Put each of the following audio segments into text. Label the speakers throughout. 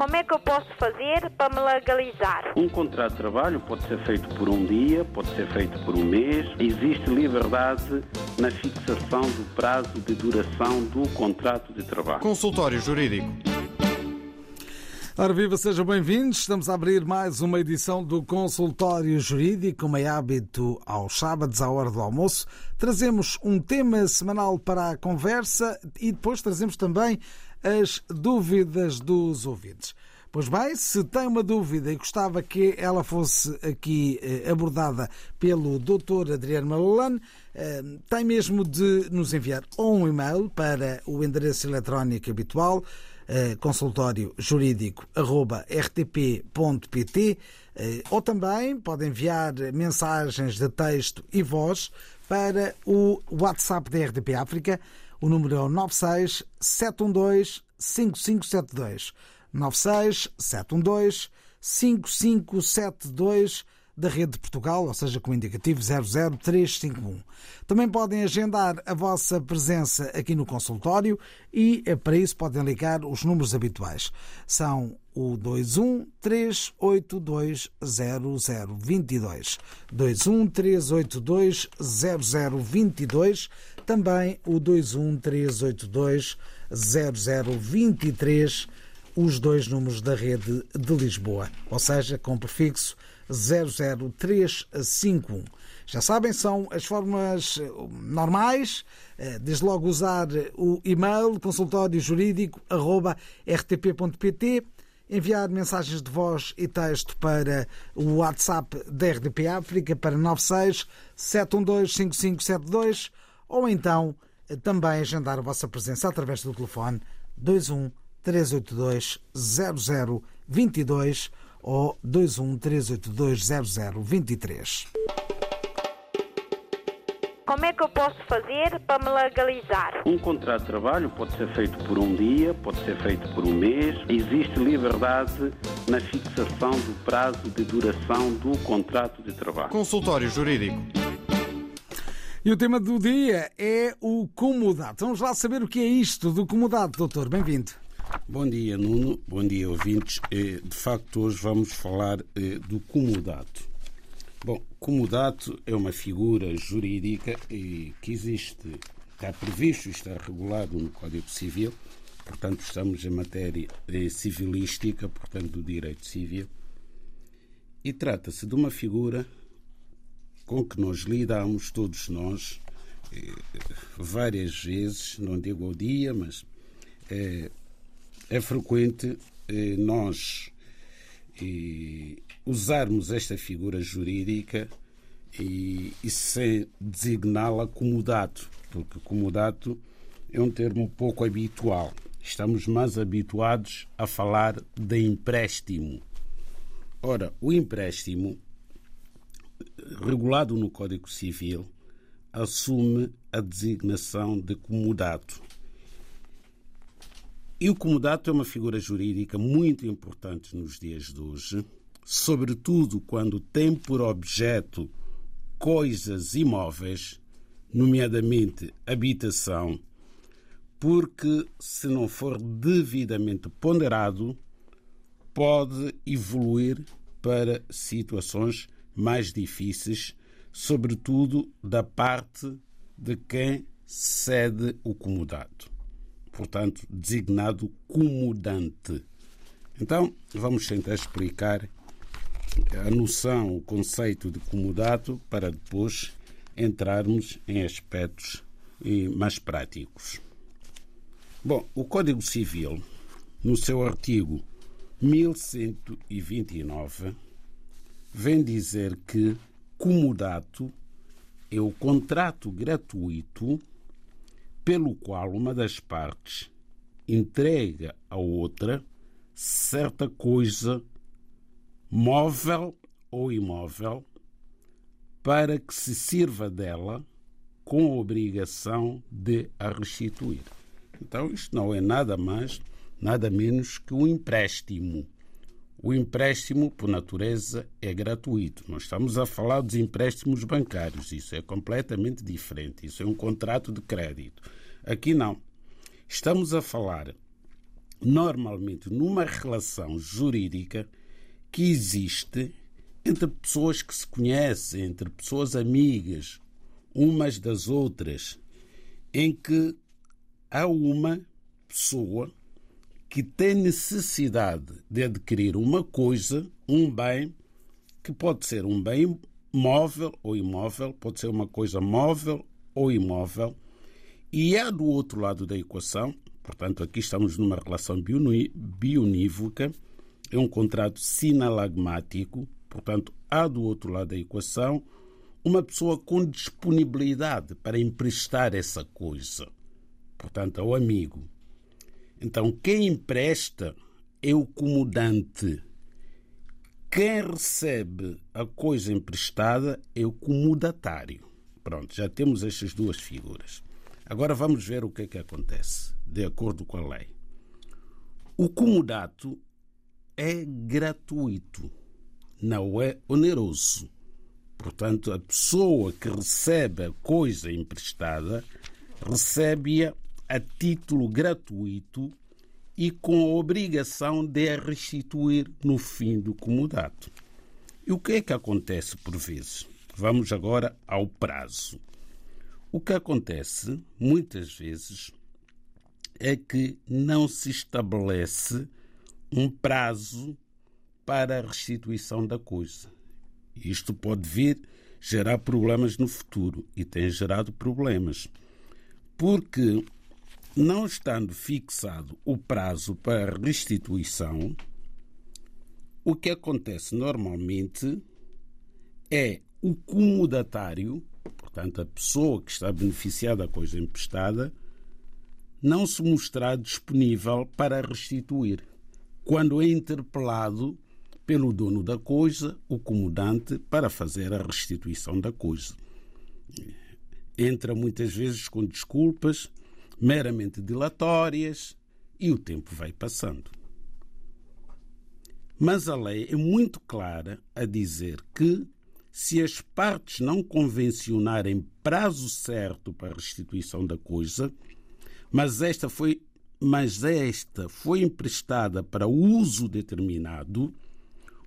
Speaker 1: Como é que eu posso fazer para me legalizar?
Speaker 2: Um contrato de trabalho pode ser feito por um dia, pode ser feito por um mês. Existe liberdade na fixação do prazo de duração do contrato de trabalho.
Speaker 3: Consultório Jurídico.
Speaker 4: Ora viva, sejam bem-vindos. Estamos a abrir mais uma edição do Consultório Jurídico, como é hábito aos sábados, à hora do almoço. Trazemos um tema semanal para a conversa e depois trazemos também as dúvidas dos ouvintes. Pois bem, se tem uma dúvida e gostava que ela fosse aqui eh, abordada pelo Dr. Adriano Malalane, eh, tem mesmo de nos enviar um e-mail para o endereço eletrónico habitual eh, consultório jurídico rtp.pt ou também pode enviar mensagens de texto e voz para o WhatsApp da RTP África o número é o 96 712 5572. 96 712 5572 da Rede de Portugal, ou seja, com o indicativo 00351. Também podem agendar a vossa presença aqui no consultório e eh, para isso podem ligar os números habituais. São o 21 382 0022. 21 382 0022. Também o 21 382 0023. Os dois números da rede de Lisboa, ou seja, com prefixo 00351. Já sabem, são as formas eh, normais, eh, desde logo usar o e-mail consultório jurídico rtp.pt, enviar mensagens de voz e texto para o WhatsApp da RDP África para 96 712 5572 ou então eh, também agendar a vossa presença através do telefone 21 382 0022 ou 21 382 0023.
Speaker 1: Como é que eu posso fazer para me legalizar?
Speaker 2: Um contrato de trabalho pode ser feito por um dia, pode ser feito por um mês. Existe liberdade na fixação do prazo de duração do contrato de trabalho.
Speaker 3: Consultório Jurídico.
Speaker 4: E o tema do dia é o comodato. Vamos lá saber o que é isto do comodato, doutor. Bem-vindo.
Speaker 5: Bom dia, Nuno. Bom dia, ouvintes. Eh, de facto, hoje vamos falar eh, do comodato. Bom, comodato é uma figura jurídica que existe, está previsto, está regulado no Código Civil, portanto, estamos em matéria eh, civilística, portanto, do direito civil, e trata-se de uma figura com que nós lidamos, todos nós, várias vezes, não digo ao dia, mas é, é frequente nós usarmos esta figura jurídica e, e sem designá-la como dato, porque como dato é um termo pouco habitual. Estamos mais habituados a falar de empréstimo. Ora, o empréstimo, regulado no Código Civil, assume a designação de comodato. E o comodato é uma figura jurídica muito importante nos dias de hoje, sobretudo quando tem por objeto coisas imóveis, nomeadamente habitação, porque se não for devidamente ponderado, pode evoluir para situações mais difíceis, sobretudo da parte de quem cede o comodato portanto, designado comodante. Então, vamos tentar explicar a noção, o conceito de comodato, para depois entrarmos em aspectos mais práticos. Bom, o Código Civil, no seu artigo 1129, vem dizer que comodato é o contrato gratuito pelo qual uma das partes entrega à outra certa coisa móvel ou imóvel para que se sirva dela com a obrigação de a restituir. Então, isto não é nada mais, nada menos que um empréstimo. O empréstimo, por natureza, é gratuito. Nós estamos a falar dos empréstimos bancários. Isso é completamente diferente. Isso é um contrato de crédito. Aqui não. Estamos a falar normalmente numa relação jurídica que existe entre pessoas que se conhecem, entre pessoas amigas, umas das outras, em que há uma pessoa que tem necessidade de adquirir uma coisa, um bem, que pode ser um bem móvel ou imóvel, pode ser uma coisa móvel ou imóvel, e há do outro lado da equação, portanto, aqui estamos numa relação bionívoca, é um contrato sinalagmático, portanto, há do outro lado da equação uma pessoa com disponibilidade para emprestar essa coisa, portanto, ao amigo. Então, quem empresta é o comodante. Quem recebe a coisa emprestada é o comodatário. Pronto, já temos estas duas figuras. Agora vamos ver o que é que acontece, de acordo com a lei. O comodato é gratuito, não é oneroso. Portanto, a pessoa que recebe a coisa emprestada recebe-a a título gratuito e com a obrigação de a restituir no fim do comodato. E o que é que acontece por vezes? Vamos agora ao prazo. O que acontece muitas vezes é que não se estabelece um prazo para a restituição da coisa. Isto pode vir gerar problemas no futuro e tem gerado problemas. Porque não estando fixado o prazo para restituição, o que acontece normalmente é o comodatário, portanto, a pessoa que está beneficiada da coisa emprestada, não se mostrar disponível para restituir. Quando é interpelado pelo dono da coisa, o comodante, para fazer a restituição da coisa. Entra muitas vezes com desculpas meramente dilatórias e o tempo vai passando. Mas a lei é muito clara a dizer que, se as partes não convencionarem prazo certo para a restituição da coisa, mas esta foi, mas esta foi emprestada para uso determinado,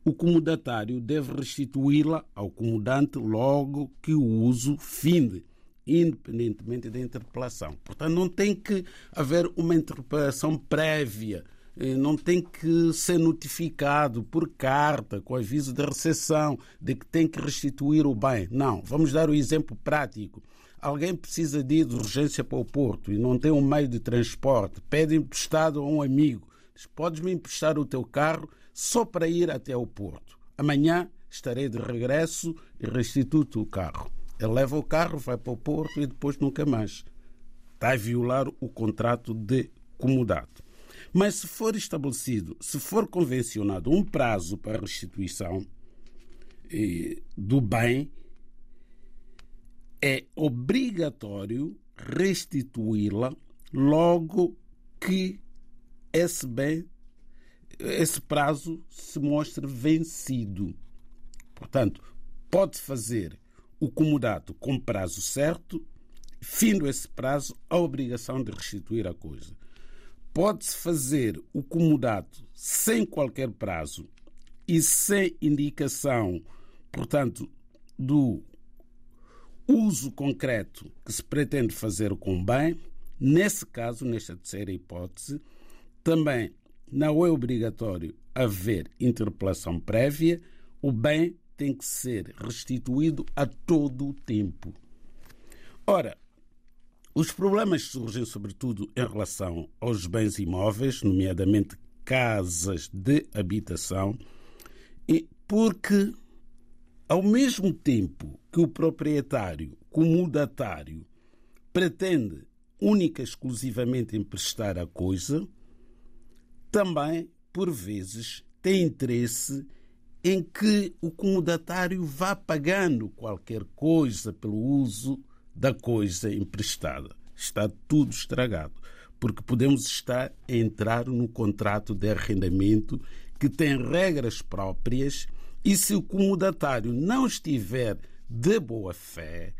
Speaker 5: o comodatário deve restituí-la ao comodante logo que o uso finde independentemente da interpelação. Portanto, não tem que haver uma interpelação prévia, eh, não tem que ser notificado por carta, com aviso de recepção, de que tem que restituir o bem. Não. Vamos dar o um exemplo prático. Alguém precisa de ir de urgência para o Porto e não tem um meio de transporte, pede emprestado a um amigo. Diz, podes-me emprestar o teu carro só para ir até o Porto. Amanhã estarei de regresso e restituo-te o carro. Ele leva o carro, vai para o porto e depois nunca mais. Está a violar o contrato de comodato. Mas se for estabelecido, se for convencionado um prazo para restituição eh, do bem, é obrigatório restituí-la logo que esse bem, esse prazo se mostre vencido. Portanto, pode fazer o comodato com prazo certo, findo esse prazo, a obrigação de restituir a coisa. Pode-se fazer o comodato sem qualquer prazo e sem indicação, portanto, do uso concreto que se pretende fazer com o bem. Nesse caso, nesta terceira hipótese, também não é obrigatório haver interpelação prévia, o bem tem que ser restituído a todo o tempo. Ora, os problemas surgem sobretudo em relação aos bens imóveis, nomeadamente casas de habitação, porque ao mesmo tempo que o proprietário comodatário pretende única e exclusivamente emprestar a coisa, também, por vezes, tem interesse em que o comodatário vá pagando qualquer coisa pelo uso da coisa emprestada. Está tudo estragado, porque podemos estar a entrar no contrato de arrendamento que tem regras próprias e se o comodatário não estiver de boa fé,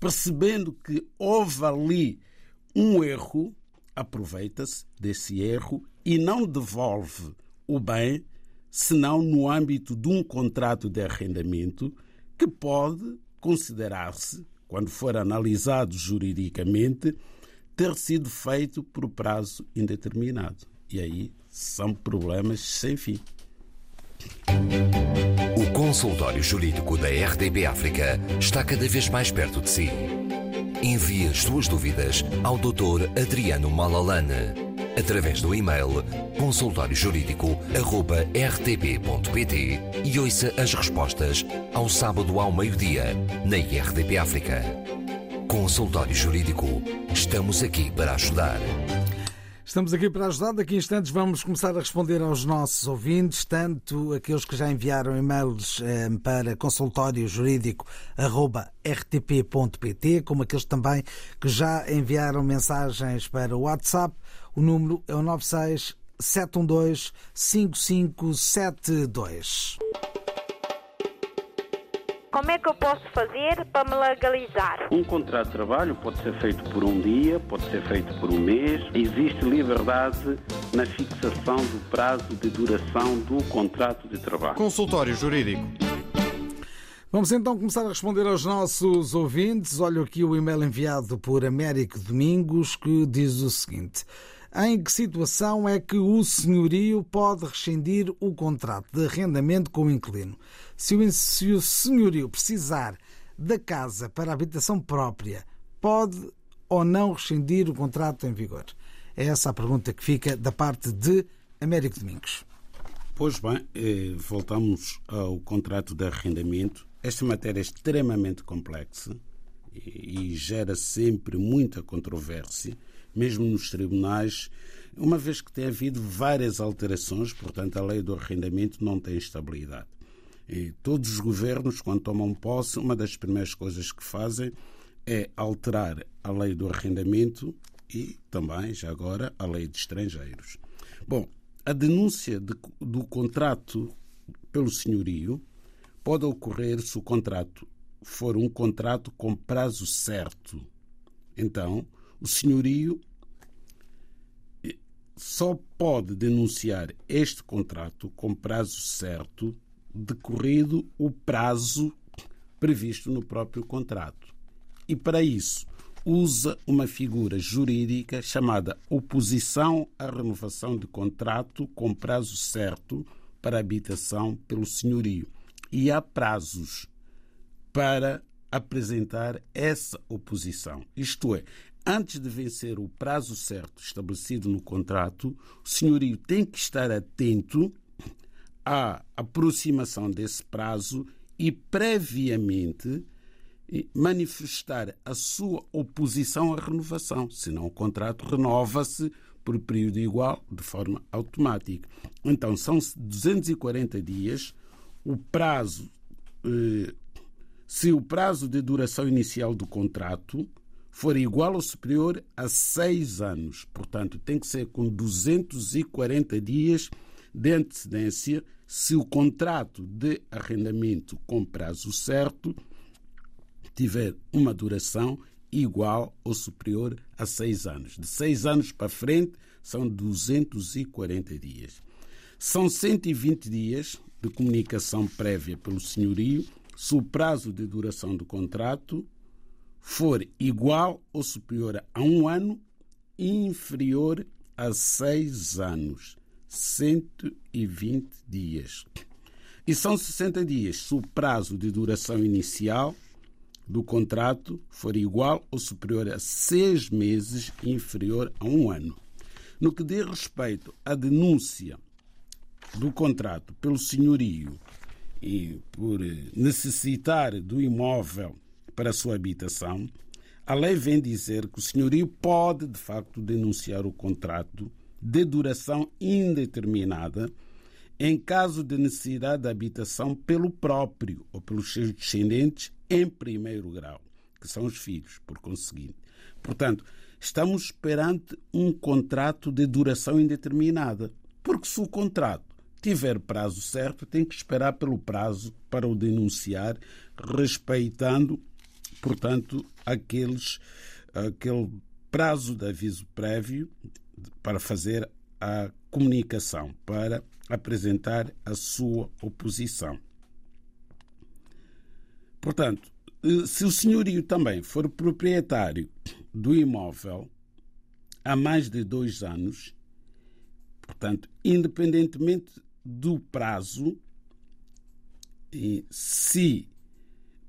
Speaker 5: percebendo que houve ali um erro, aproveita-se desse erro e não devolve o bem senão no âmbito de um contrato de arrendamento que pode considerar-se, quando for analisado juridicamente, ter sido feito por prazo indeterminado. E aí são problemas sem fim.
Speaker 6: O consultório jurídico da RDB África está cada vez mais perto de si. Envie as suas dúvidas ao Dr. Adriano Malalane através do e-mail consultóriojurídico.rtp.pt e ouça as respostas ao sábado ao meio-dia na RDP África. Consultório Jurídico. Estamos aqui para ajudar.
Speaker 4: Estamos aqui para ajudar. Daqui a instantes vamos começar a responder aos nossos ouvintes, tanto aqueles que já enviaram e-mails eh, para consultóriojurídico.rtp.pt, como aqueles também que já enviaram mensagens para o WhatsApp. O número é o 96 712 5572.
Speaker 1: Como é que eu posso fazer para me legalizar?
Speaker 2: Um contrato de trabalho pode ser feito por um dia, pode ser feito por um mês. Existe liberdade na fixação do prazo de duração do contrato de trabalho.
Speaker 3: Consultório Jurídico.
Speaker 4: Vamos então começar a responder aos nossos ouvintes. Olha aqui o e-mail enviado por Américo Domingos que diz o seguinte. Em que situação é que o senhorio pode rescindir o contrato de arrendamento com o inquilino? Se o, se o senhorio precisar da casa para habitação própria, pode ou não rescindir o contrato em vigor? É essa a pergunta que fica da parte de Américo Domingos.
Speaker 5: Pois bem, eh, voltamos ao contrato de arrendamento. Esta matéria é extremamente complexa e gera sempre muita controvérsia mesmo nos tribunais, uma vez que tem havido várias alterações, portanto, a lei do arrendamento não tem estabilidade. E todos os governos, quando tomam posse, uma das primeiras coisas que fazem é alterar a lei do arrendamento e também, já agora, a lei de estrangeiros. Bom, a denúncia de, do contrato pelo senhorio pode ocorrer se o contrato for um contrato com prazo certo. Então, o senhorio só pode denunciar este contrato com prazo certo, decorrido o prazo previsto no próprio contrato. E para isso usa uma figura jurídica chamada oposição à renovação de contrato com prazo certo para habitação pelo senhorio. E há prazos para apresentar essa oposição. Isto é, antes de vencer o prazo certo estabelecido no contrato, o senhorio tem que estar atento à aproximação desse prazo e previamente manifestar a sua oposição à renovação, senão o contrato renova-se por período igual de forma automática. Então são 240 dias o prazo eh, se o prazo de duração inicial do contrato for igual ou superior a seis anos. Portanto, tem que ser com 240 dias de antecedência se o contrato de arrendamento com prazo certo tiver uma duração igual ou superior a seis anos. De seis anos para frente são 240 dias. São 120 dias de comunicação prévia pelo senhorio se o prazo de duração do contrato for igual ou superior a um ano inferior a seis anos, 120 dias. E são 60 dias se o prazo de duração inicial do contrato for igual ou superior a seis meses inferior a um ano. No que diz respeito à denúncia do contrato pelo senhorio e por necessitar do imóvel para a sua habitação, a lei vem dizer que o senhorio pode, de facto, denunciar o contrato de duração indeterminada em caso de necessidade de habitação pelo próprio ou pelos seus descendentes em primeiro grau, que são os filhos, por conseguinte. Portanto, estamos perante um contrato de duração indeterminada, porque se o contrato tiver prazo certo, tem que esperar pelo prazo para o denunciar, respeitando portanto, aqueles, aquele prazo de aviso prévio para fazer a comunicação para apresentar a sua oposição. Portanto, se o senhorio também for proprietário do imóvel há mais de dois anos, portanto, independentemente do prazo, se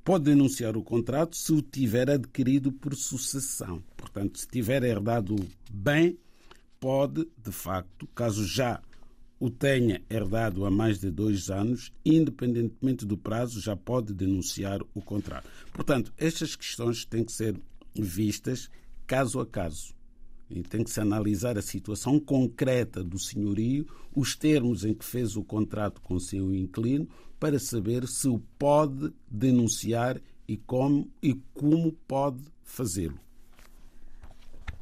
Speaker 5: pode denunciar o contrato se o tiver adquirido por sucessão. Portanto, se tiver herdado bem, pode, de facto, caso já o tenha herdado há mais de dois anos, independentemente do prazo, já pode denunciar o contrato. Portanto, estas questões têm que ser vistas caso a caso. E tem que se analisar a situação concreta do senhorio, os termos em que fez o contrato com o seu inquilino, para saber se o pode denunciar e como, e como pode fazê-lo.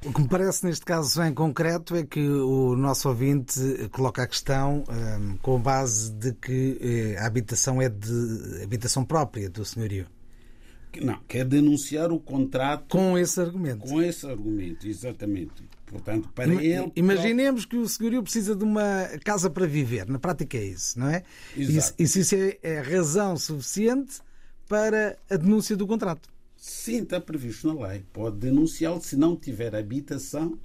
Speaker 4: O que me parece neste caso em concreto é que o nosso ouvinte coloca a questão um, com base de que eh, a habitação é de habitação própria do senhorio.
Speaker 5: Não, quer denunciar o contrato.
Speaker 4: Com esse argumento.
Speaker 5: Com esse argumento, exatamente. Portanto, para ele.
Speaker 4: Imaginemos que o senhorio precisa de uma casa para viver. Na prática é isso, não é?
Speaker 5: Exato.
Speaker 4: E, e se isso é, é razão suficiente para a denúncia do contrato.
Speaker 5: Sim, está previsto na lei. Pode denunciá-lo se não tiver habitação,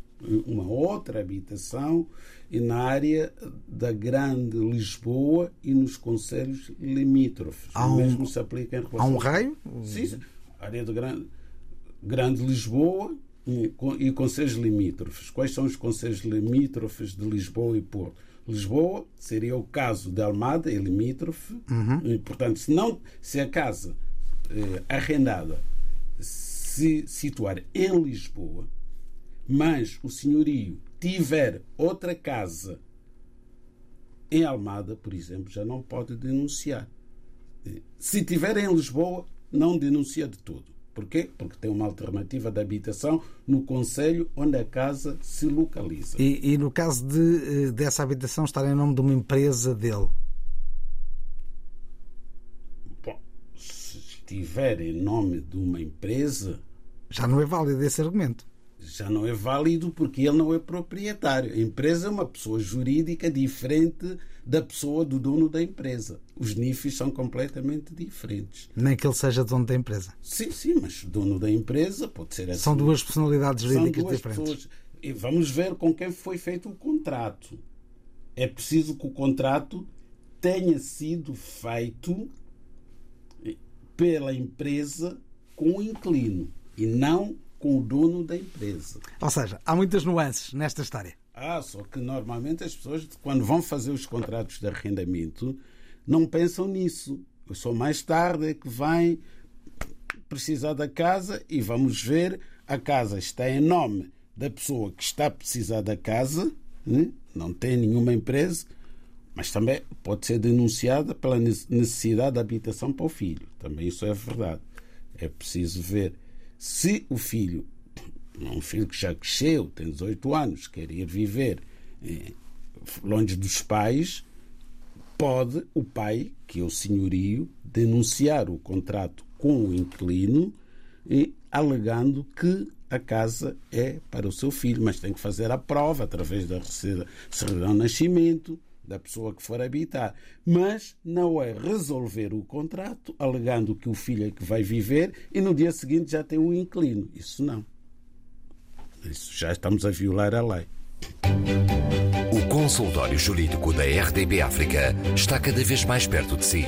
Speaker 5: uma outra habitação, na área da Grande Lisboa e nos conselhos limítrofes.
Speaker 4: Há um,
Speaker 5: o mesmo se aplica em relação.
Speaker 4: Há um raio?
Speaker 5: Sim, sim. área do Grande, Grande Lisboa e, e conselhos limítrofes. Quais são os conselhos limítrofes de Lisboa e Porto? Lisboa seria o caso de Almada, é limítrofe.
Speaker 4: Uhum.
Speaker 5: E, portanto, se, não, se a casa eh, arrendada se situar em Lisboa, mas o senhorio tiver outra casa em Almada, por exemplo, já não pode denunciar. Se tiver em Lisboa, não denuncia de todo. Porquê? Porque tem uma alternativa de habitação no Conselho onde a casa se localiza.
Speaker 4: E, e no caso de, eh, dessa habitação estar em nome de uma empresa dele?
Speaker 5: estiver em nome de uma empresa.
Speaker 4: Já não é válido esse argumento.
Speaker 5: Já não é válido porque ele não é proprietário. A empresa é uma pessoa jurídica diferente da pessoa do dono da empresa. Os NIFs são completamente diferentes.
Speaker 4: Nem que ele seja dono da empresa.
Speaker 5: Sim, sim, mas dono da empresa pode ser assim.
Speaker 4: São duas personalidades jurídicas
Speaker 5: duas
Speaker 4: diferentes.
Speaker 5: Pessoas. E vamos ver com quem foi feito o contrato. É preciso que o contrato tenha sido feito pela empresa com o inquilino e não com o dono da empresa.
Speaker 4: Ou seja, há muitas nuances nesta história.
Speaker 5: Ah, só que normalmente as pessoas, quando vão fazer os contratos de arrendamento, não pensam nisso. Só mais tarde é que vai precisar da casa e vamos ver a casa está em nome da pessoa que está a precisar da casa, né? não tem nenhuma empresa, mas também pode ser denunciada pela necessidade de habitação para o filho. Também isso é verdade. É preciso ver se o filho, um filho que já cresceu, tem 18 anos, quer ir viver eh, longe dos pais, pode o pai, que é o senhorio, denunciar o contrato com o inquilino e alegando que a casa é para o seu filho, mas tem que fazer a prova através da certidão de nascimento, da pessoa que for habitar. Mas não é resolver o contrato alegando que o filho é que vai viver e no dia seguinte já tem um inquilino. Isso não. Isso já estamos a violar a lei.
Speaker 6: O consultório jurídico da RDB África está cada vez mais perto de si.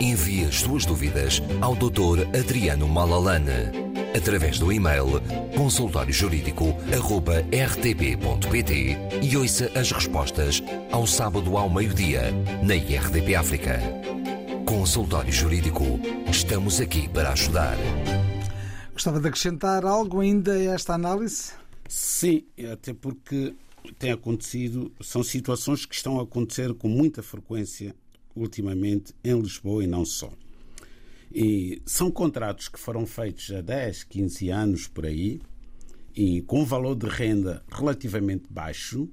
Speaker 6: Envie as suas dúvidas ao Dr. Adriano Malalane através do e-mail consultóriojurídico.rtp.pt e ouça as respostas ao sábado ao meio-dia na IRTP África. Consultório Jurídico. Estamos aqui para ajudar.
Speaker 4: Gostava de acrescentar algo ainda a esta análise?
Speaker 5: Sim, até porque tem acontecido, são situações que estão a acontecer com muita frequência ultimamente em Lisboa e não só. E são contratos que foram feitos há 10, 15 anos por aí, e com um valor de renda relativamente baixo,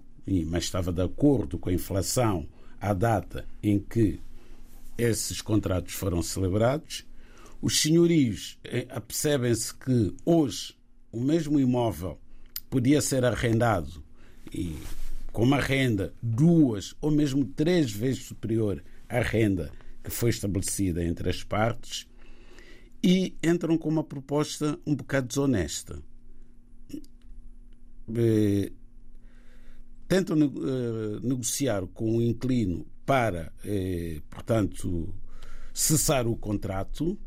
Speaker 5: mas estava de acordo com a inflação à data em que esses contratos foram celebrados. Os senhorios eh, apercebem-se que hoje o mesmo imóvel podia ser arrendado e com uma renda duas ou mesmo três vezes superior à renda que foi estabelecida entre as partes e entram com uma proposta um bocado desonesta. Eh, tentam eh, negociar com o inquilino para, eh, portanto, cessar o contrato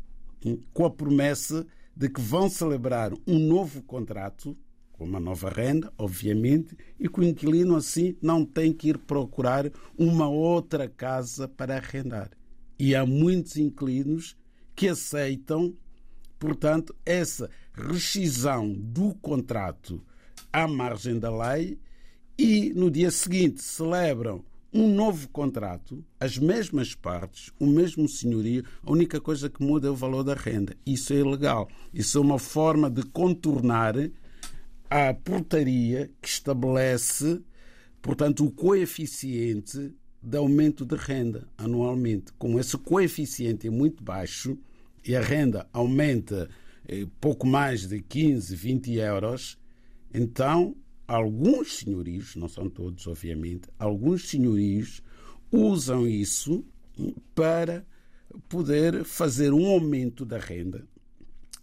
Speaker 5: hum, com a promessa de que vão celebrar um novo contrato com uma nova renda, obviamente, e que o inquilino assim não tem que ir procurar uma outra casa para arrendar. E há muitos inquilinos que aceitam, portanto, essa rescisão do contrato à margem da lei e no dia seguinte celebram um novo contrato, as mesmas partes, o mesmo senhorio, a única coisa que muda é o valor da renda. Isso é ilegal. Isso é uma forma de contornar a portaria que estabelece, portanto, o coeficiente de aumento de renda anualmente. Como esse coeficiente muito baixo e a renda aumenta eh, pouco mais de 15, 20 euros, então alguns senhorios, não são todos, obviamente, alguns senhorios usam isso para poder fazer um aumento da renda,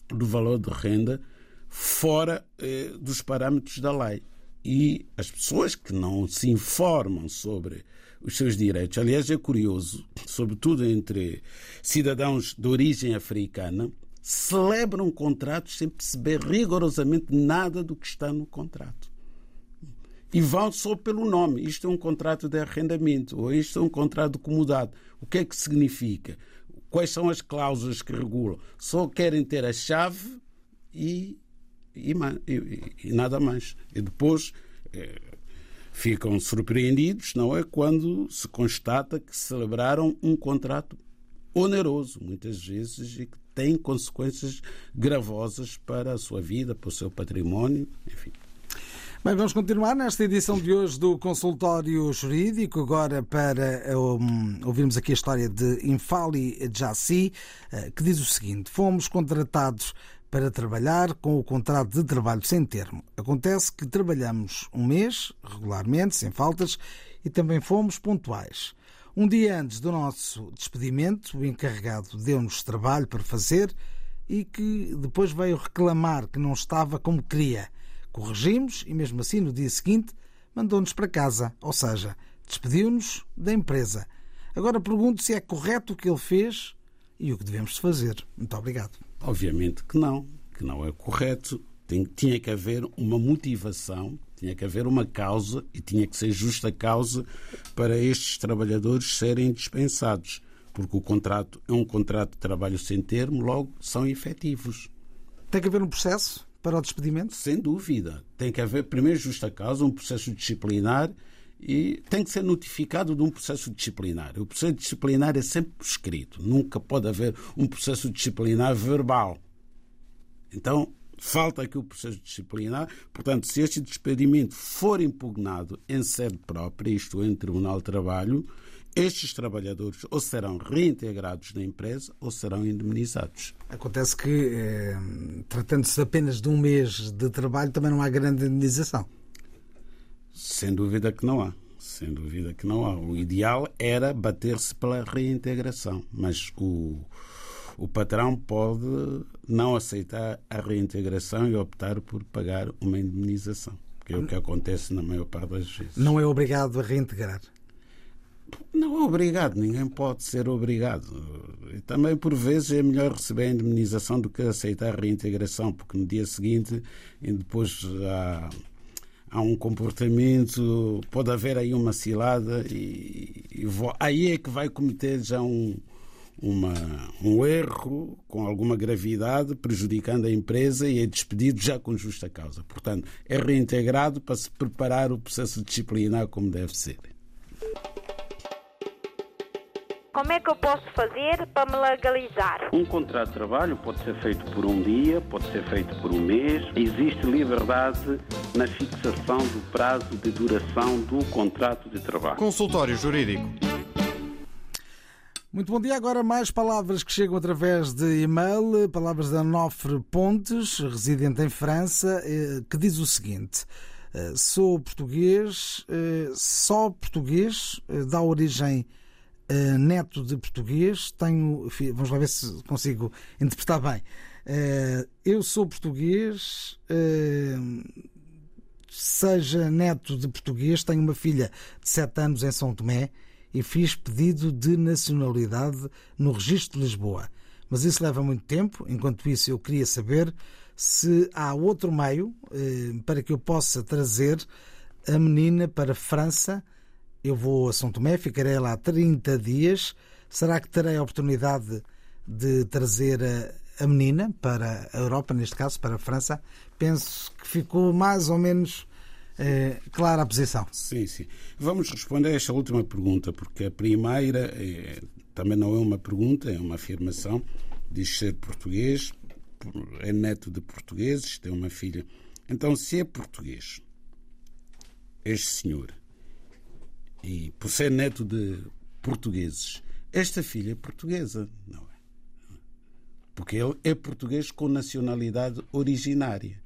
Speaker 5: do valor de renda, fora eh, dos parâmetros da lei. E as pessoas que não se informam sobre os seus direitos, aliás, é curioso, sobretudo entre cidadãos de origem africana, celebram contratos sem perceber rigorosamente nada do que está no contrato e vão só pelo nome. Isto é um contrato de arrendamento ou isto é um contrato de comodado. O que é que significa? Quais são as cláusulas que regulam? Só querem ter a chave e, e, e, e nada mais. E depois é, ficam surpreendidos, não é? Quando se constata que celebraram um contrato oneroso, muitas vezes, e que tem consequências gravosas para a sua vida, para o seu património, enfim.
Speaker 4: Bem, vamos continuar nesta edição de hoje do Consultório Jurídico, agora para um, ouvirmos aqui a história de Infali Jassi, eh, que diz o seguinte: Fomos contratados para trabalhar com o contrato de trabalho sem termo. Acontece que trabalhamos um mês, regularmente, sem faltas, e também fomos pontuais. Um dia antes do nosso despedimento, o encarregado deu-nos trabalho para fazer e que depois veio reclamar que não estava como queria. Corrigimos e, mesmo assim, no dia seguinte, mandou-nos para casa, ou seja, despediu-nos da empresa. Agora pergunto se é correto o que ele fez e o que devemos fazer. Muito obrigado.
Speaker 5: Obviamente que não, que não é correto. tinha que haver uma motivação, tinha que haver uma causa e tinha que ser justa causa para estes trabalhadores serem dispensados, porque o contrato é um contrato de trabalho sem termo, logo são efetivos.
Speaker 4: Tem que haver um processo? para o despedimento?
Speaker 5: Sem dúvida. Tem que haver, primeiro, justa causa, um processo disciplinar e tem que ser notificado de um processo disciplinar. O processo disciplinar é sempre escrito, nunca pode haver um processo disciplinar verbal. Então, falta aqui o processo disciplinar. Portanto, se este despedimento for impugnado em sede própria, isto é, em Tribunal de Trabalho, estes trabalhadores ou serão reintegrados na empresa ou serão indemnizados.
Speaker 4: Acontece que, eh, tratando-se apenas de um mês de trabalho, também não há grande indemnização.
Speaker 5: Sem dúvida que não há. Sem dúvida que não há. O ideal era bater-se pela reintegração, mas o, o patrão pode não aceitar a reintegração e optar por pagar uma indemnização, que é o que acontece na maior parte das vezes.
Speaker 4: Não é obrigado a reintegrar?
Speaker 5: Não é obrigado, ninguém pode ser obrigado. E também, por vezes, é melhor receber a indemnização do que aceitar a reintegração, porque no dia seguinte, e depois há, há um comportamento, pode haver aí uma cilada, e, e vou, aí é que vai cometer já um, uma, um erro com alguma gravidade, prejudicando a empresa e é despedido já com justa causa. Portanto, é reintegrado para se preparar o processo disciplinar como deve ser.
Speaker 1: Como é que eu posso fazer para me legalizar?
Speaker 2: Um contrato de trabalho pode ser feito por um dia, pode ser feito por um mês. Existe liberdade na fixação do prazo de duração do contrato de trabalho.
Speaker 3: Consultório Jurídico.
Speaker 4: Muito bom dia. Agora mais palavras que chegam através de e-mail. Palavras da Nofre Pontes, residente em França, eh, que diz o seguinte. Uh, sou português, uh, só português, dá origem neto de português. Tenho, vamos lá ver se consigo interpretar bem. eu sou português, seja neto de português, tenho uma filha de 7 anos em São Tomé e fiz pedido de nacionalidade no registro de Lisboa. Mas isso leva muito tempo. Enquanto isso, eu queria saber se há outro meio eh, para que eu possa trazer a menina para a França. Eu vou a São Tomé, ficarei lá 30 dias. Será que terei a oportunidade de trazer a, a menina para a Europa, neste caso para a França? Penso que ficou mais ou menos eh, clara a posição.
Speaker 5: Sim, sim. Vamos responder a esta última pergunta, porque a primeira é, também não é uma pergunta, é uma afirmação. Diz ser português, é neto de portugueses, tem uma filha. Então, se é português, este senhor, e por ser neto de portugueses, esta filha é portuguesa, não é? Porque ele é português com nacionalidade originária.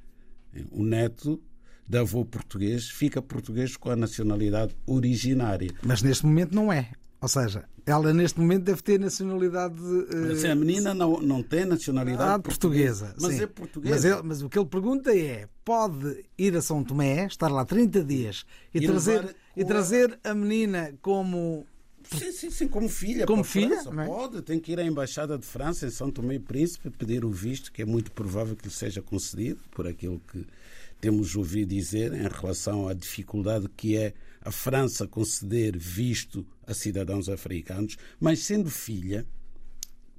Speaker 5: O neto de avô português fica português com a nacionalidade originária.
Speaker 4: Mas neste momento não é. Ou seja, ela neste momento deve ter nacionalidade.
Speaker 5: Uh, a menina não, não tem nacionalidade portuguesa.
Speaker 4: portuguesa mas sim. é portuguesa. Mas, ele, mas, o que ele pergunta é: pode ir a São Tomé, estar lá 30 dias e, e trazer, e trazer a menina como.
Speaker 5: Sim, sim, sim, como filha.
Speaker 4: Como filha?
Speaker 5: É? Pode, tem que ir à Embaixada de França em São Tomé e Príncipe pedir o visto, que é muito provável que lhe seja concedido, por aquilo que temos ouvido dizer em relação à dificuldade que é a França conceder visto a cidadãos africanos, mas sendo filha,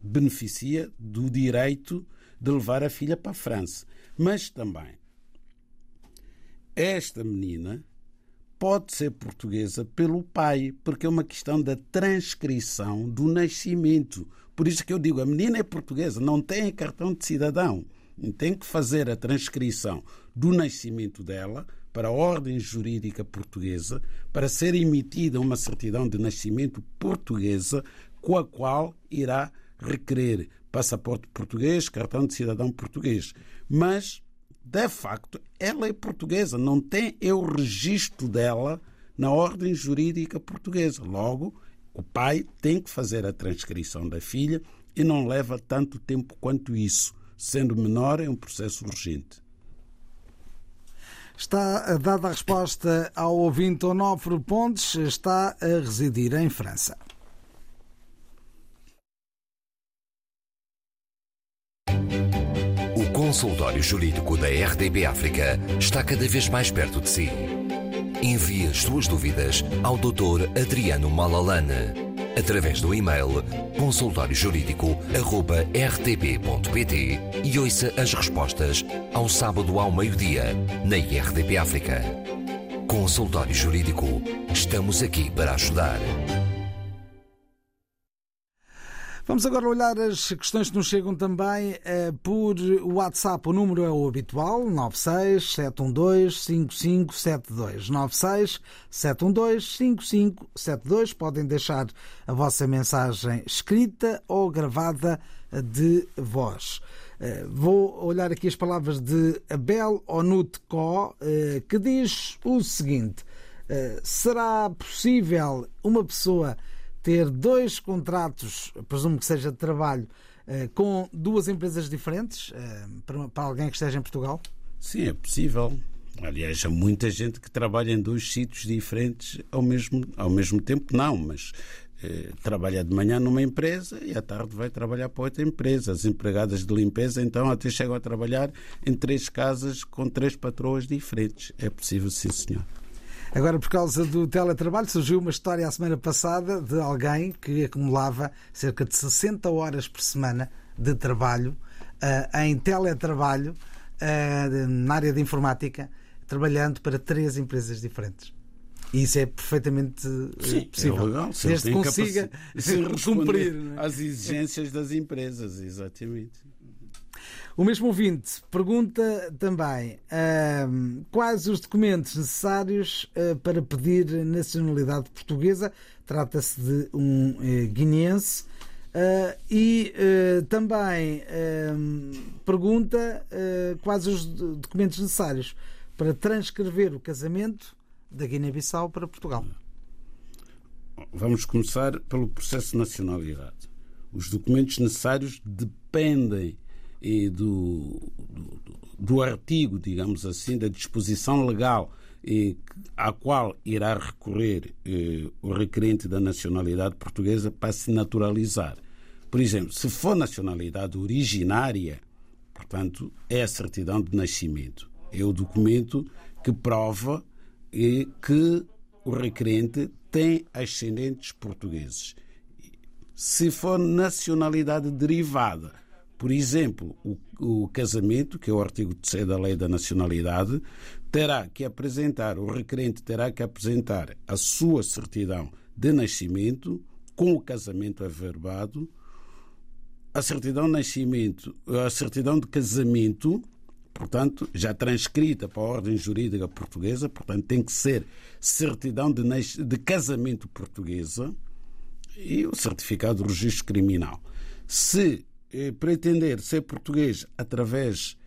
Speaker 5: beneficia do direito de levar a filha para a França. Mas também, esta menina pode ser portuguesa pelo pai, porque é uma questão da transcrição do nascimento. Por isso que eu digo, a menina é portuguesa, não tem cartão de cidadão. Tem que fazer a transcrição do nascimento dela para a ordem jurídica portuguesa para ser emitida uma certidão de nascimento portuguesa com a qual irá requerer passaporte português, cartão de cidadão português. Mas, de facto, ela é portuguesa, não tem eu registro dela na ordem jurídica portuguesa. Logo, o pai tem que fazer a transcrição da filha e não leva tanto tempo quanto isso. Sendo menor, é um processo urgente.
Speaker 4: Está dada a resposta ao ouvinte Onofre Pontes, está a residir em França.
Speaker 6: O consultório jurídico da RDB África está cada vez mais perto de si. Envie as suas dúvidas ao Dr. Adriano Malalane através do e-mail consultóriojurídico.rtp.pt e ouça as respostas ao sábado ao meio-dia na IRTP África. Consultório Jurídico. Estamos aqui para ajudar.
Speaker 4: Vamos agora olhar as questões que nos chegam também eh, por WhatsApp. O número é o habitual, 96 712 5572. 96 712 5572. Podem deixar a vossa mensagem escrita ou gravada de voz. Eh, vou olhar aqui as palavras de Abel Onut Ko, eh, que diz o seguinte: será possível uma pessoa ter dois contratos, presumo que seja de trabalho, eh, com duas empresas diferentes, eh, para alguém que esteja em Portugal?
Speaker 5: Sim, é possível. Aliás, há muita gente que trabalha em dois sítios diferentes ao mesmo, ao mesmo tempo, não, mas eh, trabalha de manhã numa empresa e à tarde vai trabalhar para outra empresa. As empregadas de limpeza, então, até chegam a trabalhar em três casas com três patroas diferentes. É possível, sim, senhor.
Speaker 4: Agora, por causa do teletrabalho, surgiu uma história a semana passada de alguém que acumulava cerca de 60 horas por semana de trabalho uh, em teletrabalho uh, na área de informática, trabalhando para três empresas diferentes. E isso é perfeitamente eh, Sim, possível. É
Speaker 5: legal, se Desde consiga cumprir é? às exigências das empresas, exatamente.
Speaker 4: O mesmo ouvinte pergunta também quais os documentos necessários uh, para pedir nacionalidade portuguesa. Trata-se de um uh, guineense. Uh, e também pergunta quais os documentos necessários para transcrever o casamento da Guiné-Bissau para Portugal?
Speaker 5: Vamos começar pelo processo de nacionalidade. Os documentos necessários dependem eh, do, do, do, artigo, digamos assim, da disposição legal eh, à qual irá recorrer eh, o requerente da nacionalidade portuguesa para se naturalizar. Por exemplo, se for nacionalidade originária, portanto, é a certidão de nascimento. É o documento que prova que o requerente tem ascendentes portugueses. Se for nacionalidade derivada, por exemplo, o, o, casamento, que é o artigo 3 da Lei da Nacionalidade, terá que apresentar, o requerente terá que apresentar a sua certidão de nascimento com o casamento averbado, a certidão de nascimento, a certidão de casamento, portanto, já transcrita para a ordem jurídica portuguesa, portanto, tem que ser certidão de, de casamento portuguesa e o certificado de registro criminal. Se pretender ser português através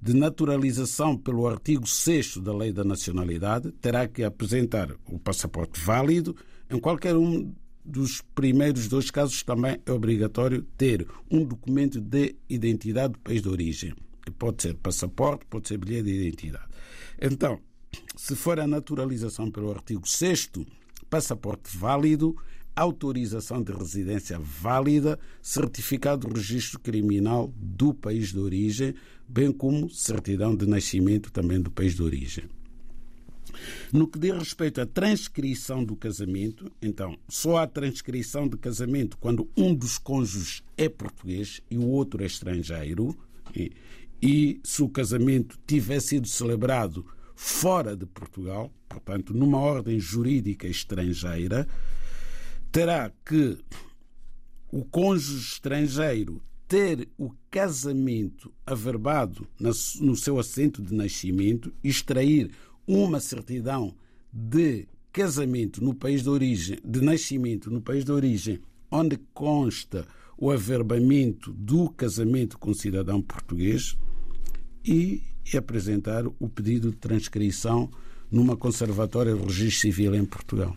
Speaker 5: de naturalização pelo artigo 6 da Lei da Nacionalidade, terá que apresentar o passaporte válido em qualquer um dos primeiros dois casos também é obrigatório ter um documento de identidade do país de origem. Que pode ser passaporte, pode ser bilhete de identidade. Então, se for a naturalização pelo artigo 6 passaporte válido, autorização de residência válida, certificado de registro criminal do país de origem, bem como certidão de nascimento também do país de origem. No que diz respeito à transcrição do casamento, então, só há transcrição de casamento quando um dos cônjuges é português e o outro é estrangeiro, e, e se o casamento tiver sido celebrado fora de Portugal, portanto, numa ordem jurídica estrangeira, terá que o cônjuge estrangeiro ter o casamento averbado no seu assento de nascimento, extrair uma certidão de casamento no país de origem, de nascimento no país de origem, onde consta o averbamento do casamento com cidadão português e apresentar o pedido de transcrição numa conservatória de registro civil em Portugal.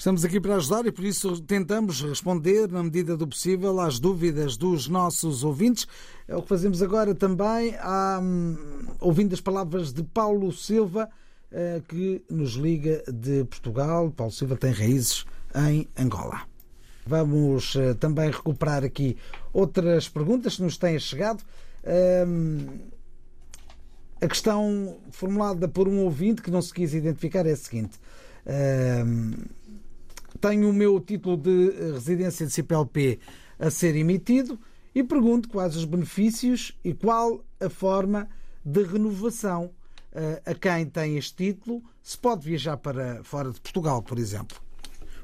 Speaker 4: Estamos aqui para ajudar e por isso tentamos responder, na medida do possível, às dúvidas dos nossos ouvintes. É o que fazemos agora também, hum, ouvindo as palavras de Paulo Silva eh, que nos liga de Portugal. Paulo Silva tem raízes em Angola. Vamos eh, também recuperar aqui outras perguntas que nos têm chegado. Ehm, a questão formulada por um ouvinte que não se quis identificar é a seguinte: ehm, tenho o meu título de residência de CPLP a ser emitido e pergunto quais os benefícios e qual a forma de renovação a quem tem este título, se pode viajar para fora de Portugal, por exemplo?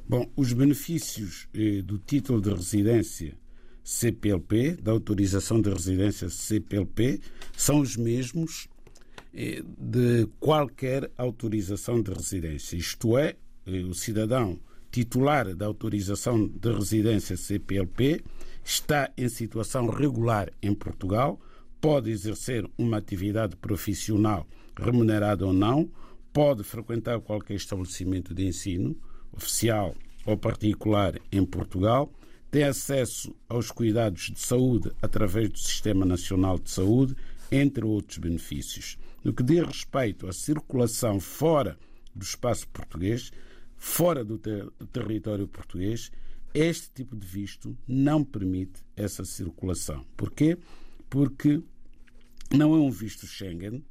Speaker 5: Bom, os benefícios eh, do título de residência CPLP, da autorização de residência CPLP, são os mesmos eh, de qualquer autorização de residência. Isto é, eh, o cidadão titular da autorização de residência CPLP está em situação regular em Portugal, pode exercer uma atividade profissional remunerado ou não, pode frequentar qualquer estabelecimento de ensino, oficial ou particular, em Portugal, tem acesso aos cuidados de saúde através do Sistema Nacional de Saúde, entre outros benefícios. No que diz respeito à circulação fora do espaço português, fora do, ter território português, este tipo de visto não permite essa circulação. Porquê? Porque não é um visto Schengen,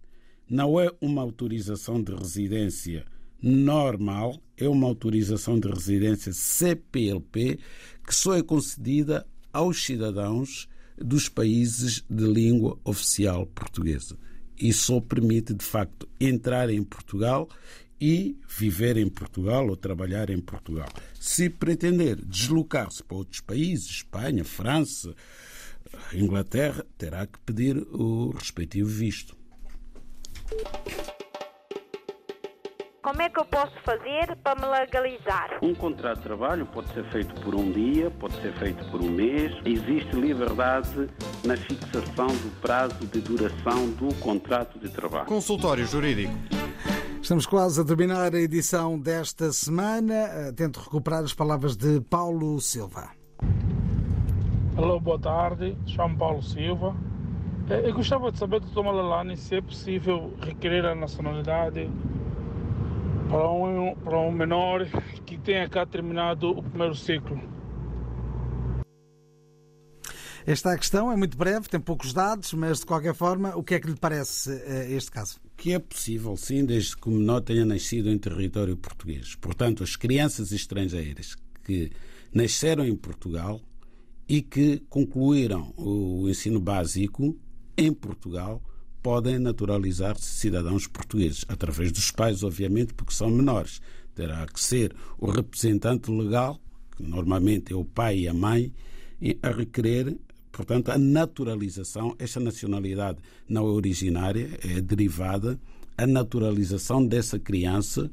Speaker 5: não é uma autorização de residência normal, é uma autorização de residência CPLP que só é concedida aos cidadãos dos países de língua oficial portuguesa. E só permite, de facto, entrar em Portugal e viver em Portugal ou trabalhar em Portugal. Se pretender deslocar-se para outros países, Espanha, França, Inglaterra, terá que pedir o respectivo visto.
Speaker 1: Como é que eu posso fazer para me legalizar?
Speaker 2: Um contrato de trabalho pode ser feito por um dia, pode ser feito por um mês. Existe liberdade na fixação do prazo de duração do contrato de trabalho.
Speaker 3: Consultório Jurídico.
Speaker 4: Estamos quase a terminar a edição desta semana. Tento recuperar as palavras de Paulo Silva.
Speaker 7: Alô, boa tarde. Chamo Paulo Silva. Eu gostava de saber do Dr. Malalani se é possível requerer a nacionalidade para um, para um menor que tenha cá terminado o primeiro ciclo.
Speaker 4: Esta a questão é muito breve, tem poucos dados, mas de qualquer forma, o que é que lhe parece este caso?
Speaker 5: Que é possível, sim, desde que o menor tenha nascido em território português. Portanto, as crianças estrangeiras que nasceram em Portugal e que concluíram o ensino básico em Portugal podem naturalizar-se cidadãos portugueses, através dos pais, obviamente, porque são menores. Terá que ser o representante legal, que normalmente é o pai e a mãe, a requerer, portanto, a naturalização. Esta nacionalidade não é originária, é derivada, a naturalização dessa criança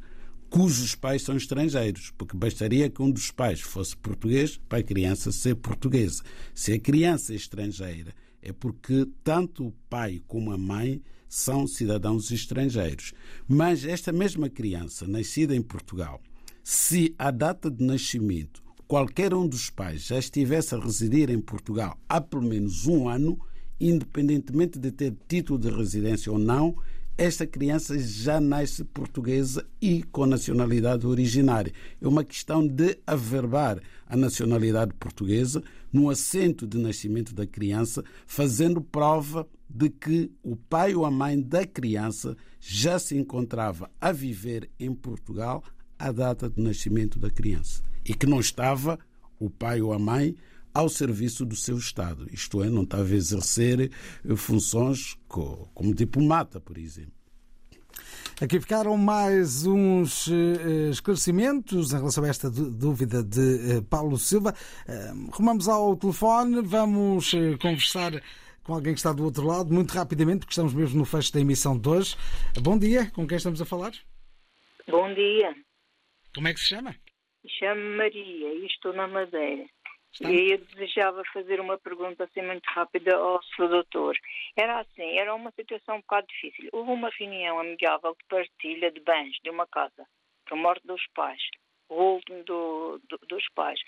Speaker 5: cujos pais são estrangeiros, porque bastaria que um dos pais fosse português para a criança ser portuguesa. Se a criança é estrangeira é porque tanto o pai como a mãe são cidadãos estrangeiros. Mas esta mesma criança, nascida em Portugal, se à data de nascimento qualquer um dos pais já estivesse a residir em Portugal há pelo menos um ano, independentemente de ter título de residência ou não, esta criança já nasce portuguesa e com nacionalidade originária. É uma questão de averbar a nacionalidade portuguesa no assento de nascimento da criança, fazendo prova de que o pai ou a mãe da criança já se encontrava a viver em Portugal à data de nascimento da criança e que não estava o pai ou a mãe ao serviço do seu Estado. Isto é, não estava a exercer funções como diplomata, por exemplo.
Speaker 4: Aqui ficaram mais uns esclarecimentos em relação a esta dúvida de Paulo Silva. Rumamos ao telefone, vamos conversar com alguém que está do outro lado, muito rapidamente, porque estamos mesmo no fecho da emissão de hoje. Bom dia, com quem estamos a falar?
Speaker 8: Bom dia.
Speaker 4: Como é que se chama?
Speaker 8: Chamo Maria e estou na Madeira. Está? E eu desejava fazer uma pergunta assim muito rápida ao seu doutor. Era assim, era uma situação um bocado difícil. Houve uma reunião amigável de partilha de bens de uma casa, por morte dos pais, o último do, do, dos pais.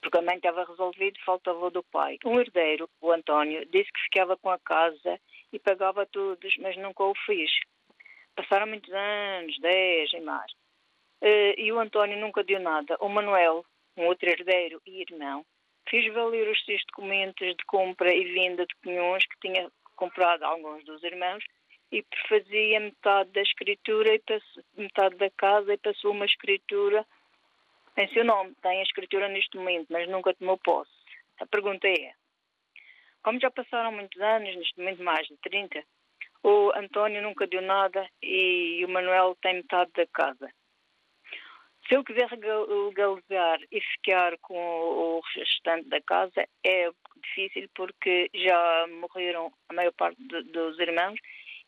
Speaker 8: Porque a mãe estava resolvido, faltava do pai. Um herdeiro, o António, disse que ficava com a casa e pagava todos, mas nunca o fez. Passaram muitos anos, dez e mais. E o António nunca deu nada. O Manuel, um outro herdeiro e irmão, fez valer os seus documentos de compra e venda de pinhões que tinha comprado alguns dos irmãos e fazia metade da escritura e passou, metade da casa e passou uma escritura em seu nome. Tem a escritura neste momento, mas nunca tomou posse. A pergunta é: como já passaram muitos anos, neste momento mais de 30, o António nunca deu nada e o Manuel tem metade da casa. Se ele quiser legalizar e ficar com o restante da casa, é difícil porque já morreram a maior parte de, dos irmãos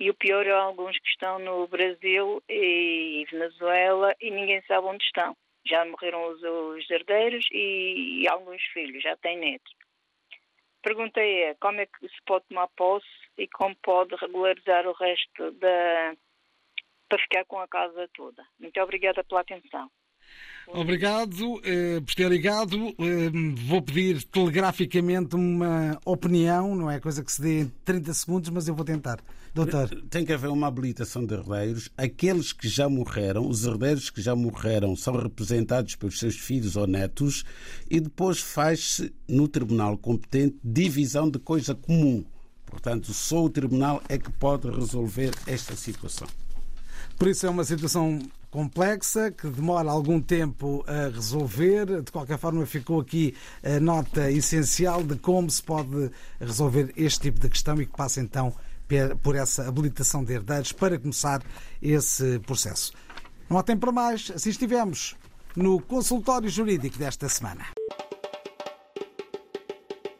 Speaker 8: e o pior é alguns que estão no Brasil e Venezuela e ninguém sabe onde estão. Já morreram os, os herdeiros e, e alguns filhos, já têm netos. Pergunta é como é que se pode tomar posse e como pode regularizar o resto da para ficar com a casa toda. Muito obrigada pela atenção.
Speaker 4: Obrigado eh, por ter ligado. Eh, vou pedir telegraficamente uma opinião, não é coisa que se dê em 30 segundos, mas eu vou tentar. Doutor.
Speaker 5: Tem que haver uma habilitação de herdeiros. Aqueles que já morreram, os herdeiros que já morreram, são representados pelos seus filhos ou netos e depois faz-se no tribunal competente divisão de coisa comum. Portanto, só o tribunal é que pode resolver esta situação.
Speaker 4: Por isso é uma situação complexa, que demora algum tempo a resolver. De qualquer forma, ficou aqui a nota essencial de como se pode resolver este tipo de questão e que passa então por essa habilitação de herdeiros para começar esse processo. Não há tempo para mais. Assim estivemos no consultório jurídico desta semana.